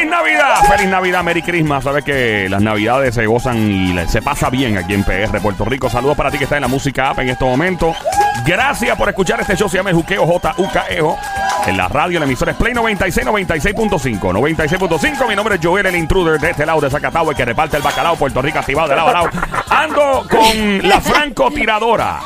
¡Feliz Navidad! ¡Feliz Navidad! Merry Christmas. Sabes que las Navidades se gozan y se pasa bien aquí en PR, Puerto Rico. Saludos para ti que está en la música app en este momento. Gracias por escuchar este show. Se llama El Juqueo J-U-K-E-O. En la radio, la emisora es Play 96, 96.5. 96.5. Mi nombre es Joel, el intruder de este lado de Zacatau, el que reparte el bacalao. Puerto Rico activado de lado a lado. Ando con la francotiradora.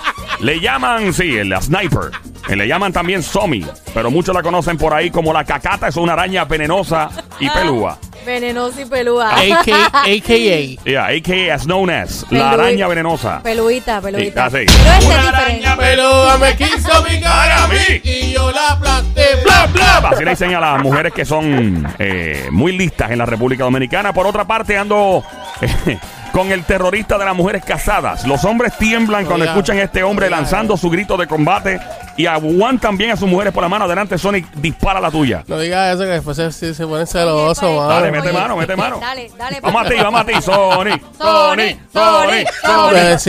Le llaman, sí, la sniper. Eh, Le llaman también Somi, pero muchos la conocen por ahí como la cacata. Es una araña venenosa y pelúa. Venenosa y pelúa. AKA. AKA. Yeah, a.k.a. as known as la araña venenosa. Peluita, peluita. Sí, así. Pero Una araña peluda me quiso picar a a mí. mí y yo la aplasté. Bla, bla. Así le dicen a las mujeres que son eh, muy listas en la República Dominicana. Por otra parte, ando eh, con el terrorista de las mujeres casadas. Los hombres tiemblan cuando Oiga. escuchan a este hombre Oiga. lanzando su grito de combate y aguantan bien a sus mujeres por la mano. Adelante, Sonic, dispara la tuya. No digas eso que después se, se, se ponen celosos, mano. Dale, Oye, mete mano, mete mano. Dale, dale. Vamos a ti, papi. vamos a ti, Sonic. Sonic, Sonic, Sonic.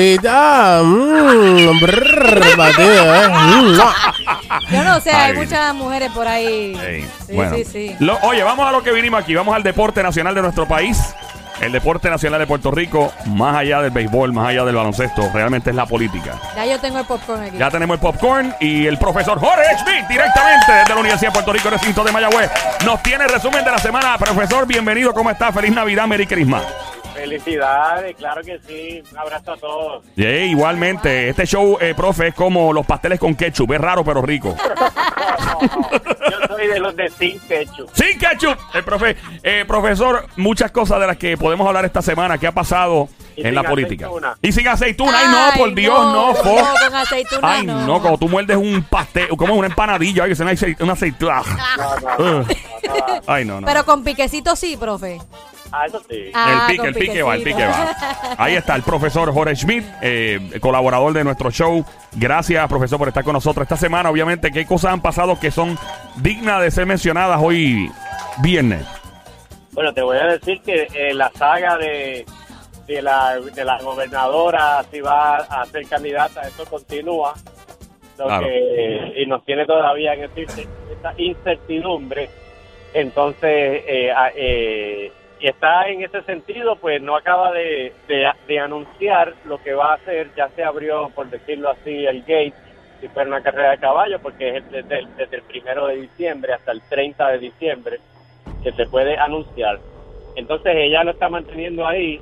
Yo no sé, hay Ay. muchas mujeres por ahí. Sí, bueno. sí, sí. Lo- oye, vamos a lo que vinimos aquí. Vamos al deporte nacional de nuestro país. El deporte nacional de Puerto Rico, más allá del béisbol, más allá del baloncesto, realmente es la política. Ya yo tengo el popcorn aquí. Ya tenemos el popcorn y el profesor Jorge Schmidt, directamente desde la Universidad de Puerto Rico, recinto de Mayagüez, nos tiene el resumen de la semana. Profesor, bienvenido, ¿cómo está? Feliz Navidad, Merry Christmas. Felicidades, claro que sí. Un abrazo a todos. Yeah, igualmente, este show, eh, profe, es como los pasteles con ketchup, es raro pero rico. Yo de los de Sin Ketchup. Sin ketchup. El profe, eh, profesor, muchas cosas de las que podemos hablar esta semana, ¿qué ha pasado en la política? aceituna. Y sin aceituna. Ay, no, Ay, por Dios, no, no, fo. no, con aceituna Ay, no. no, como tú muerdes un pastel, como una empanadilla, ay, que se una acei- una aceituna. No, no, no, no. Ay, no, no. Pero con piquecito sí, profe. Ah, eso sí. Ah, el pique, con el pique va, el pique va. Ahí está el profesor Jorge Schmidt, eh, colaborador de nuestro show. Gracias, profesor, por estar con nosotros esta semana. Obviamente, ¿qué cosas han pasado que son dignas de ser mencionadas hoy viernes? Bueno, te voy a decir que eh, la saga de, de, la, de la gobernadora, si va a ser candidata, eso continúa. Lo Claro. que, y nos tiene todavía en esta incer- esta incertidumbre. Entonces, eh, a- eh, y está en ese sentido, pues no acaba de, anunciar lo que va a hacer. Ya se abrió, por decirlo así, el gate, si fuera una carrera de caballo, porque es desde el, primero de diciembre hasta el 30 de diciembre que se puede anunciar. Entonces ella lo está manteniendo ahí.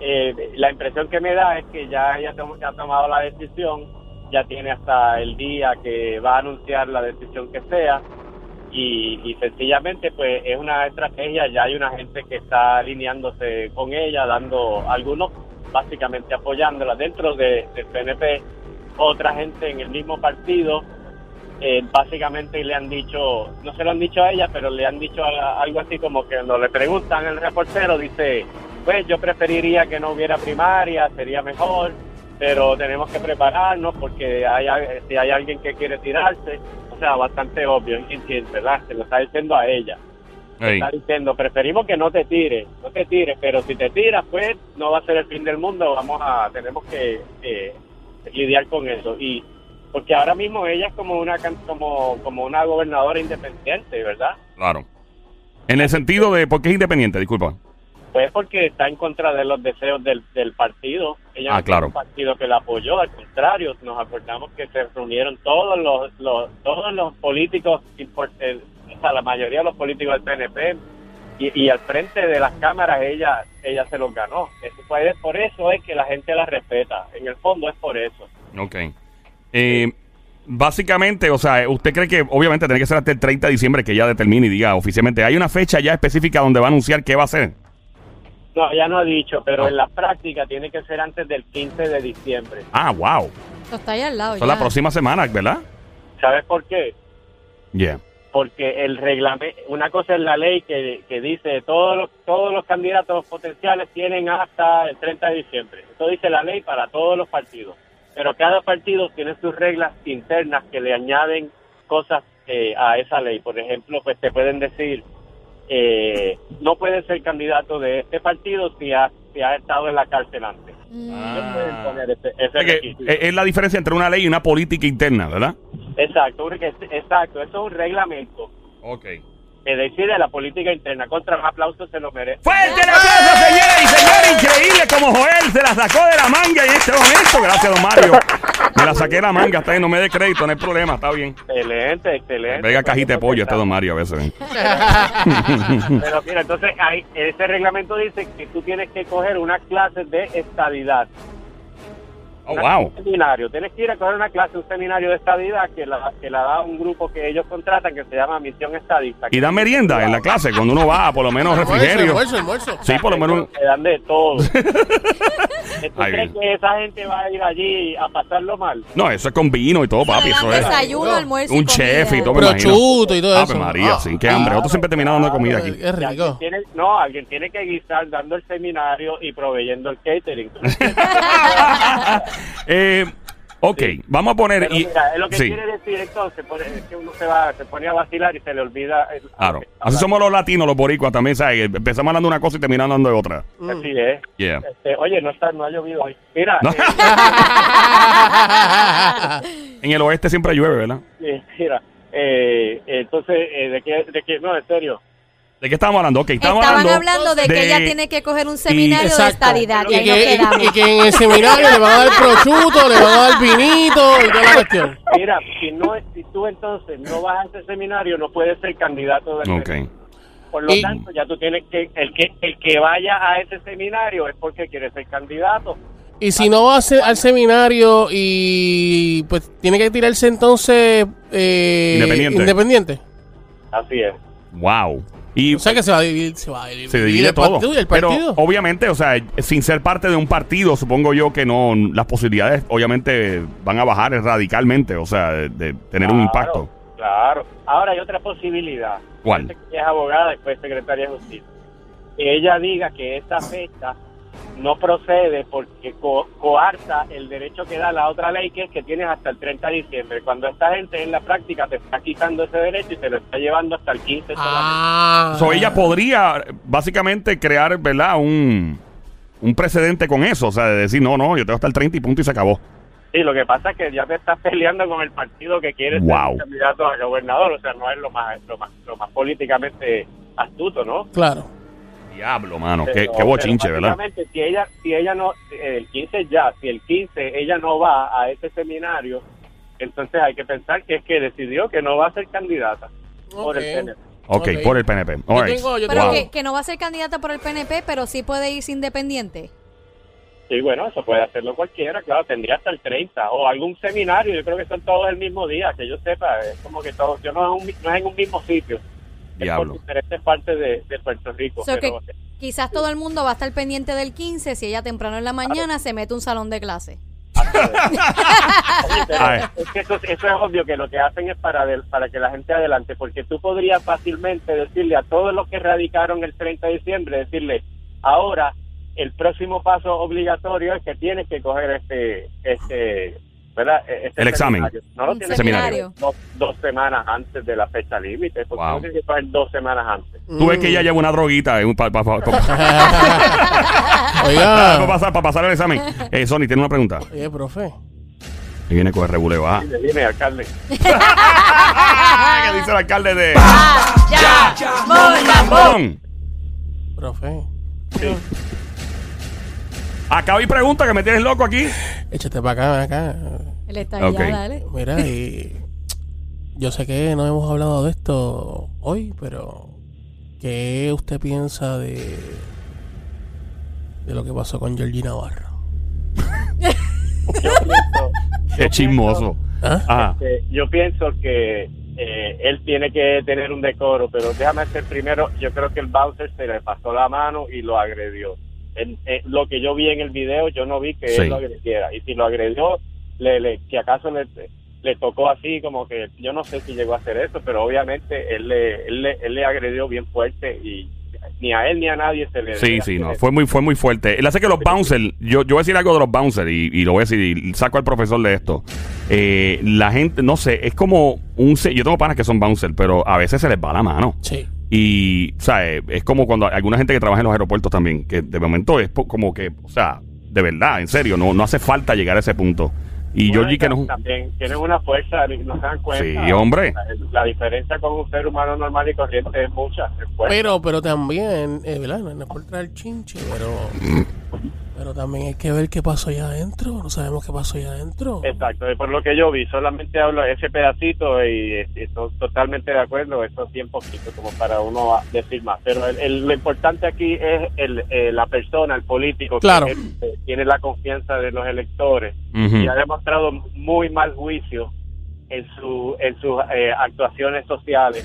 Eh, la impresión que me da es que ya ella ha tomado la decisión, ya tiene hasta el día que va a anunciar la decisión que sea y, y sencillamente pues es una estrategia, ya hay una gente que está alineándose con ella, dando algunos básicamente apoyándola. Dentro de, del PNP, otra gente en el mismo partido eh, básicamente le han dicho, no se lo han dicho a ella, pero le han dicho algo así como que cuando le preguntan el reportero, dice, pues yo preferiría que no hubiera primaria, sería mejor, pero tenemos que prepararnos porque hay, si hay alguien que quiere tirarse, o sea, bastante obvio, ¿verdad? Se lo está diciendo a ella. Está diciendo, preferimos que no te tires, no te tires, pero si te tiras, pues no va a ser el fin del mundo, vamos a, tenemos que eh, lidiar con eso. Y porque ahora mismo ella es como una como, como una gobernadora independiente, ¿verdad? Claro. En el sentido de, ¿por qué es independiente? Disculpa. Pues porque está en contra de los deseos del, del partido. Ella Ah, no claro. un partido que la apoyó, al contrario, nos acordamos que se reunieron todos los, los todos los políticos, eh, o sea, la mayoría de los políticos del PNP y, y al frente de las cámaras ella ella se los ganó. Eso fue- por eso es que la gente la respeta. En el fondo es por eso. Ok. Eh, básicamente, o sea, ¿usted cree que obviamente tiene que ser hasta el 30 de diciembre que ella determine y diga oficialmente, hay una fecha ya específica donde va a anunciar qué va a hacer? No, ya no ha dicho, pero en la práctica tiene que ser antes del 15 de diciembre. Ah, wow. Esto está ahí al lado. Son ya. la próxima semana, ¿verdad? ¿Sabes por qué? Yeah. porque el reglamento, una cosa es la ley que, que dice todos los, todos los candidatos potenciales tienen hasta el 30 de diciembre. Eso dice la ley para todos los partidos. Pero cada partido tiene sus reglas internas que le añaden cosas eh, a esa ley. Por ejemplo, pues te pueden decir, eh, no puedes ser candidato de este partido si has, si has estado en la cárcel antes. Mm. Poner ese, ese Ah. Es, que, es- la diferencia entre una ley y una política interna, ¿verdad? Exacto, exacto, eso es un reglamento. Ok. que decide la política interna. Contra un aplauso se lo merece. Fuerte el aplauso, señoras y señores. Increíble como Joel se la sacó de la manga en este momento. Gracias, don Mario. Me la saqué de la manga. Está bien, no me dé crédito, no hay problema. Está bien. Excelente, excelente. Venga cajita de pollo este don Mario a veces. Pero mira, entonces hay, ese reglamento dice que tú tienes que coger unas clases de estadidad. Oh, wow. Un seminario. Tienes que ir a coger una clase, un seminario de estadidad que la, que la da un grupo que ellos contratan que se llama Misión Estadista. Y dan merienda en la clase cuando uno va, por lo menos refrigerio. almuerzo, almuerzo. Sí, por lo menos. Te dan de todo. ¿Tú Ay, crees bien. que esa gente va a ir allí a pasarlo mal? No, eso es con vino y todo, papi. Eso es desayuno, No. almuerzo un chef y todo. Prosciutto y todo Ave eso. María, Ah. sí, qué hambre. Nosotros siempre terminamos dando comida aquí. Alguien rico. tiene- no, alguien tiene que guisar dando el seminario y proveyendo el catering. eh, ok, vamos a poner. Pero y, mira, es lo que sí, quiere decir entonces es que uno se va, se pone a vacilar y se le olvida. el- claro. Así somos los latinos, los boricuas también, ¿sabes? Empezamos hablando de una cosa y terminamos hablando de otra. Así es. Yeah. Este, oye, no está, no ha llovido hoy. Mira, No. eh, En el oeste siempre llueve, ¿verdad? eh, mira, eh, entonces, eh, ¿de qué, de qué? No, en serio. ¿De qué estábamos hablando? Ok, estábamos Estaban hablando, hablando de, que ella tiene que coger un seminario de Exacto. estadidad. Y Y que, y, que en el seminario le van a dar prosciutto, le van a dar vinito y toda la cuestión. Mira, si no, si tú entonces no vas a ese seminario, no puedes ser candidato del Ok. PNP. Por lo Y- tanto, ya tú tienes que el que el que vaya a ese seminario es porque quiere ser candidato. Y si no va a ser al seminario y pues tiene que tirarse entonces eh, Independiente. independiente. Así es. Wow. Y O sea que se va a dividir, se va a dividir, se divide el todo. partido y el Pero obviamente, o sea, sin ser parte de un partido, supongo yo que no, las posibilidades obviamente van a bajar radicalmente, o sea, de, de tener un impacto. Claro. Ahora hay otra posibilidad. ¿Cuál? Que es abogada, después secretaria de justicia. Que ella diga que esta fecha no procede porque co- coarta el derecho que da la otra ley, que es que tienes hasta el 30 de diciembre. Cuando esta gente en la práctica te está quitando ese derecho y te lo está llevando hasta el 15 solamente. Ah. So, ella podría básicamente crear, ¿verdad? Un, un precedente con eso, o sea, de decir, no, no, yo tengo hasta el 30 y punto y se acabó. Sí, lo que pasa es que ya te estás peleando con el partido que quiere Wow. ser candidato a gobernador, o sea, no es lo más, lo más, lo más políticamente astuto, ¿no? Claro. Diablo, mano, qué, Pero- qué bochinche, ¿verdad? Si ella, si ella no, el 15 ya, si el 15 ella no va a ese seminario, entonces hay que pensar que es que decidió que no va a ser candidata por el PNP. Ok, Ok. por el PNP. All Yo right. tengo- yo Pero que, que no va a ser candidata por el PNP, pero sí puede irse independiente. Sí, bueno, eso puede hacerlo cualquiera, claro, tendría hasta el 30 o algún seminario, yo creo que son todos el mismo día, que yo sepa, es como que todos, yo no es, un, no es en un mismo sitio, Diablo. por diferentes partes de, de Puerto Rico. Que quizás todo el mundo va a estar pendiente del 15 si ella temprano en la mañana se mete un salón de clase. Es que eso, eso es obvio que lo que hacen es para, del- para que la gente adelante, porque tú podrías fácilmente decirle a todos los que radicaron el 30 de diciembre, decirle, ahora el próximo paso obligatorio es que tienes que coger este, este, ¿verdad? E- este El examen. seminario. No lo tienes seminario. que dos, dos semanas antes de la fecha límite, porque Wow. tienes que coger dos semanas antes. Tú ves que ella lleva una droguita eh, para Oiga. pasar, para pasar el examen. Eh, Sony, tiene una pregunta. Oye, profe. Y viene con el rebule baja. Dime, dime, alcalde. ¿Qué dice el alcalde de ¡Ya! Lambón? Profe. Acá hay pregunta que me tienes loco aquí. Échate para acá, acá. Él está ahí, Ok. ya, dale. Mira, y yo sé que no hemos hablado de esto hoy, pero ¿qué usted piensa de de lo que pasó con Georgie Navarro? Yo pienso, Qué chismoso. ¿Ah? Ajá. Eh, yo pienso que eh, él tiene que tener un decoro, pero déjame ser primero, yo creo que el bouncer se le pasó la mano y lo agredió. En- lo que yo vi en el video, yo no vi que Sí. él lo agrediera. Y si lo agredió, le, le- si acaso le, le tocó así, como que yo no sé si llegó a hacer eso, pero obviamente él le, él le, él le agredió bien fuerte y ni a él ni a nadie se le... Sí, sí, no, fue muy, fue muy fuerte. Él hace que los bouncers, yo, yo voy a decir algo de los bouncers y, y lo voy a decir, y saco al profesor de esto. Eh, la gente, no sé, es como un... se- Yo tengo panas que son bouncers, pero a veces se les va la mano. Sí. Y, o sea, es como cuando alguna gente que trabaja en los aeropuertos también, que de momento es po- como que, o sea, de verdad, en serio, no, no hace falta llegar a ese punto. Y Bueno, Georgie que no... También tienen una fuerza, no se dan cuenta. Sí, hombre. La, la diferencia con un ser humano normal y corriente es mucha. es. Pero, pero también, eh, ¿verdad? No es por traer chinche, pero. Pero también hay que ver qué pasó allá adentro. No sabemos qué pasó allá adentro. Exacto, y por lo que yo vi, solamente hablo ese pedacito y, y estoy totalmente de acuerdo, eso es bien poquito como para uno a- decir más. Pero el- el- lo importante aquí es el, eh, la persona, el político, Claro. que es- eh, tiene la confianza de los electores y ha demostrado muy mal juicio en, su, en sus eh, actuaciones sociales.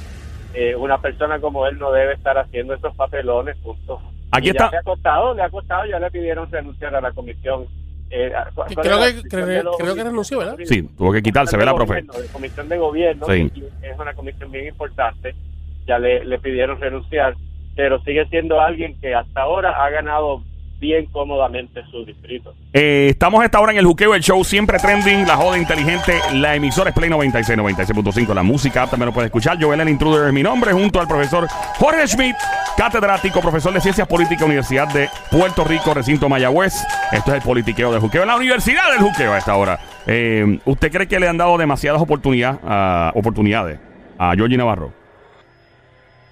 Eh, una persona como él no debe estar haciendo esos papelones, punto. Aquí está- Le ha costado, le ha costado, ya le pidieron renunciar a la comisión. eh, a- ¿cuál Creo la que- creo- los- creo que renunció, ¿verdad? Sí, tuvo que quitarse, ¿verdad, profe? de comisión de gobierno, Sí. es una comisión bien importante, ya le, le pidieron renunciar, pero sigue siendo alguien que hasta ahora ha ganado bien cómodamente su distrito. Eh, estamos esta hora en el Juqueo, el show siempre trending, la joda inteligente, la emisora es Play 96, 96.5, la música también lo puede escuchar. Joel el Intruder es mi nombre, junto al profesor Jorge Schmidt, catedrático, profesor de Ciencias Políticas, Universidad de Puerto Rico, recinto Mayagüez. Esto es el politiqueo del Juqueo, la Universidad del Juqueo a esta hora. Eh, ¿Usted cree que le han dado demasiadas oportunidades, a- oportunidades a Georgie Navarro?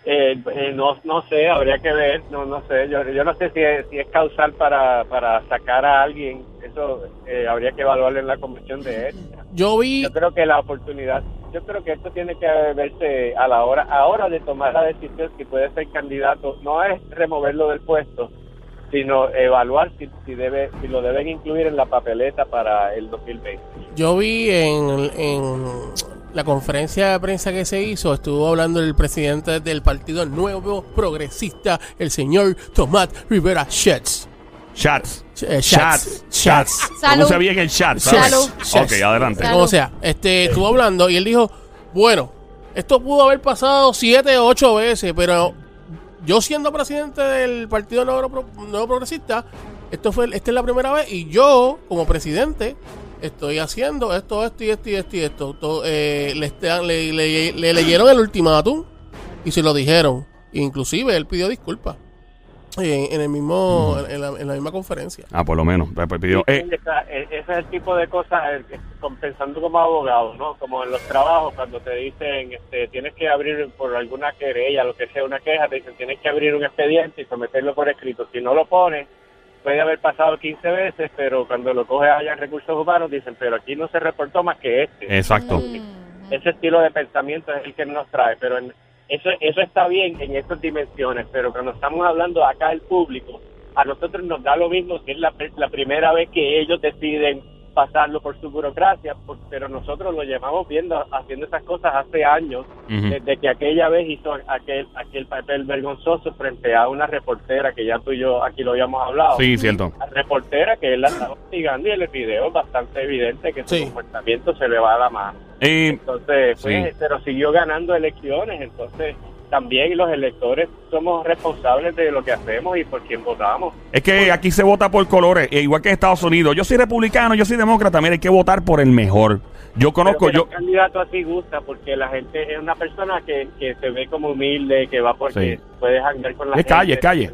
Eh, eh, no, no sé, habría que ver, no, no sé, yo, yo no sé si es, si es causal para, para sacar a alguien, eso eh, habría que evaluarlo en la comisión de ética. Yo vi. Yo creo que la oportunidad, yo creo que esto tiene que verse a la hora, ahora de tomar la decisión si puede ser candidato, no es removerlo del puesto, sino evaluar si, si debe, si lo deben incluir en la papeleta para el 2020. Yo vi en, en la conferencia de prensa que se hizo, estuvo hablando el presidente del Partido Nuevo Progresista, el señor Tomás Rivera Schatz. Chats. Eh. Schatz. Schatz. Salud. Pronuncia bien el chat, ¿sabes? Salud. Ok, adelante. Salud. Como sea, este, estuvo hablando y él dijo, bueno, esto pudo haber pasado siete o ocho veces, pero yo siendo presidente del Partido Nuevo, Pro- Nuevo Progresista, esto fue, esta es la primera vez y yo, como presidente, estoy haciendo esto, esto y esto y esto y esto. To- eh, le, están- le- le- le leyeron el ultimátum y se lo dijeron. Inclusive él pidió disculpas en, en el mismo, en, la, en la misma conferencia. Ah, por lo menos. Pidió- eh, Esa- e- ese es el tipo de cosas, eh, que- con- pensando como abogado, ¿no? Como en los trabajos, cuando te dicen, este, tienes que abrir por alguna querella, lo que sea, una queja, te dicen, tienes que abrir un expediente y someterlo por escrito. Si no lo pones, puede haber pasado 15 veces, pero cuando lo coges allá en recursos humanos, dicen, pero aquí no se reportó más que este. exacto. Mm. Ese estilo de pensamiento es el que nos trae, pero en- eso, eso está bien en estas dimensiones, pero cuando estamos hablando acá del público, a nosotros nos da lo mismo si es la, la primera vez que ellos deciden pasarlo por su burocracia, por- pero nosotros lo llevamos viendo, haciendo esas cosas hace años, desde que aquella vez hizo aquel, aquel papel vergonzoso frente a una reportera que ya tú y yo aquí lo habíamos hablado. Sí, cierto. La reportera que él la estaba hostigando y el video es bastante evidente que su Sí. comportamiento se le va a la mano. Eh, Entonces, pues, Sí. pero siguió ganando elecciones, entonces también los electores somos responsables de lo que hacemos y por quién votamos. es que aquí se vota por colores, eh, igual que en Estados Unidos. Yo soy republicano, yo soy demócrata, mira, hay que votar por el mejor. Yo conozco, yo... el candidato así gusta porque la gente es una persona que, que se ve como humilde, que va porque Sí. puede jangar con la Es calle, gente. es calle.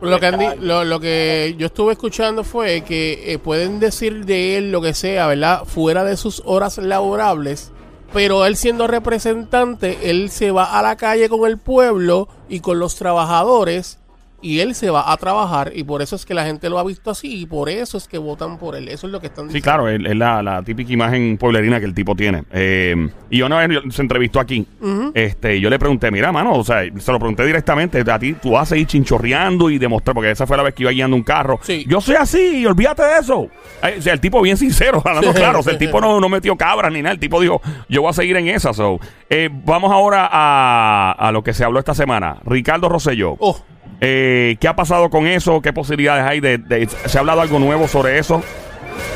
Lo que, lo, lo que yo estuve escuchando fue que eh, pueden decir de él lo que sea, ¿verdad? Fuera de sus horas laborables, pero él siendo representante, él se va a la calle con el pueblo y con los trabajadores y él se va a trabajar y por eso es que la gente lo ha visto así y por eso es que votan por él. Eso es lo que están Sí, diciendo. claro, es, es la, la típica imagen pueblerina que el tipo tiene. Eh, y una vez se entrevistó aquí, este, yo le pregunté, mira, mano, o sea, se lo pregunté directamente, a ti tú vas a ir chinchorreando y demostrar, porque esa fue la vez que iba guiando un carro. Sí. Yo soy así, y olvídate de eso. Eh, o sea, el tipo bien sincero, hablando Sí, claro, o sea, el sí, tipo sí. no, no metió cabras ni nada, el tipo dijo, yo voy a seguir en esa. So. Eh, vamos ahora a, a lo que se habló esta semana. Ricardo Rosselló. Oh, Eh, ¿Qué ha pasado con eso? ¿Qué posibilidades hay de, de- ¿Se ha hablado algo nuevo sobre eso?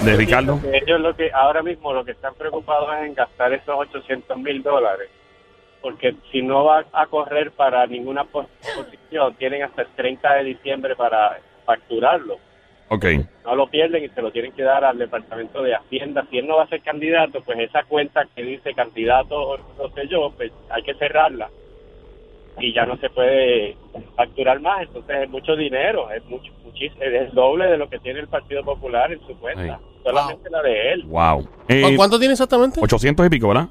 De Ricardo. Que ellos lo que ahora mismo lo que están preocupados es en gastar esos 800 mil dólares. Porque si no va a correr para ninguna pos- posición, tienen hasta el 30 de diciembre para facturarlo. Ok. no lo pierden y se lo tienen que dar al Departamento de Hacienda. Si él no va a ser candidato, pues esa cuenta que dice candidato, no sé yo, pues hay que cerrarla y ya no se puede facturar más. Entonces es mucho dinero, es mucho, muchis- es el doble de lo que tiene el Partido Popular en su cuenta. Solamente la de él. Wow. ¿Cu- Eh, ¿Cuánto tiene exactamente? 800 y pico, ¿verdad?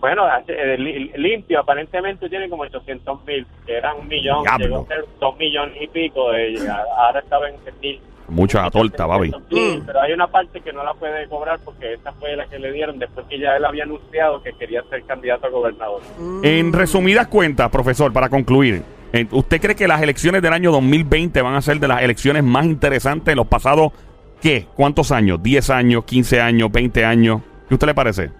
Bueno, eh, li- limpio aparentemente tiene como 800 mil, que eran un millón, llegó a ser dos millones y pico, de, ahora estaba en mil. Mucha torta, papi. Sí, pero hay una parte que no la puede cobrar porque esa fue la que le dieron después que ya él había anunciado que quería ser candidato a gobernador. En resumidas cuentas, profesor, para concluir, eh, ¿usted cree que las elecciones del año 2020 van a ser de las elecciones más interesantes de los pasados, qué? ¿Cuántos años? ¿10 años, 15 años, 20 años? ¿Qué usted le parece?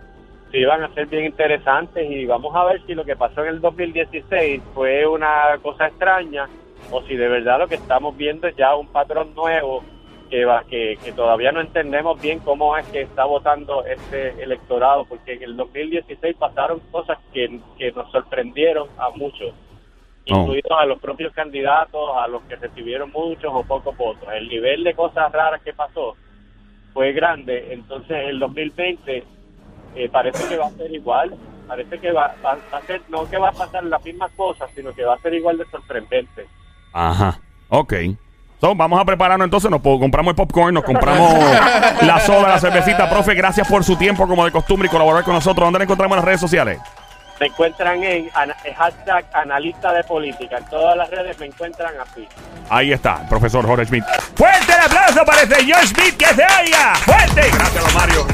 Sí, van a ser bien interesantes y vamos a ver si lo que pasó en el 2016 fue una cosa extraña o si de verdad lo que estamos viendo es ya un patrón nuevo que, va, que, que todavía no entendemos bien cómo es que está votando este electorado, porque en el 2016 pasaron cosas que, que nos sorprendieron a muchos, incluidos a los propios candidatos, a los que recibieron muchos o pocos votos. El nivel de cosas raras que pasó fue grande, entonces el 2020 eh, parece que va a ser igual, parece que va, va- va a ser, no que va a pasar las mismas cosas, sino que va a ser igual de sorprendente. Ajá. Ok. So, vamos a prepararnos entonces, nos compramos el popcorn, nos compramos la soda, la cervecita. Profe, gracias por su tiempo como de costumbre y colaborar con nosotros. ¿Dónde le encontramos en las redes sociales? Me encuentran en hashtag analista de política, en todas las redes me encuentran así. Ahí está, profesor Jorge Schmidt. ¡Fuerte el aplauso para el señor Schmidt que se oiga! ¡Fuerte! Gracias, don Mario.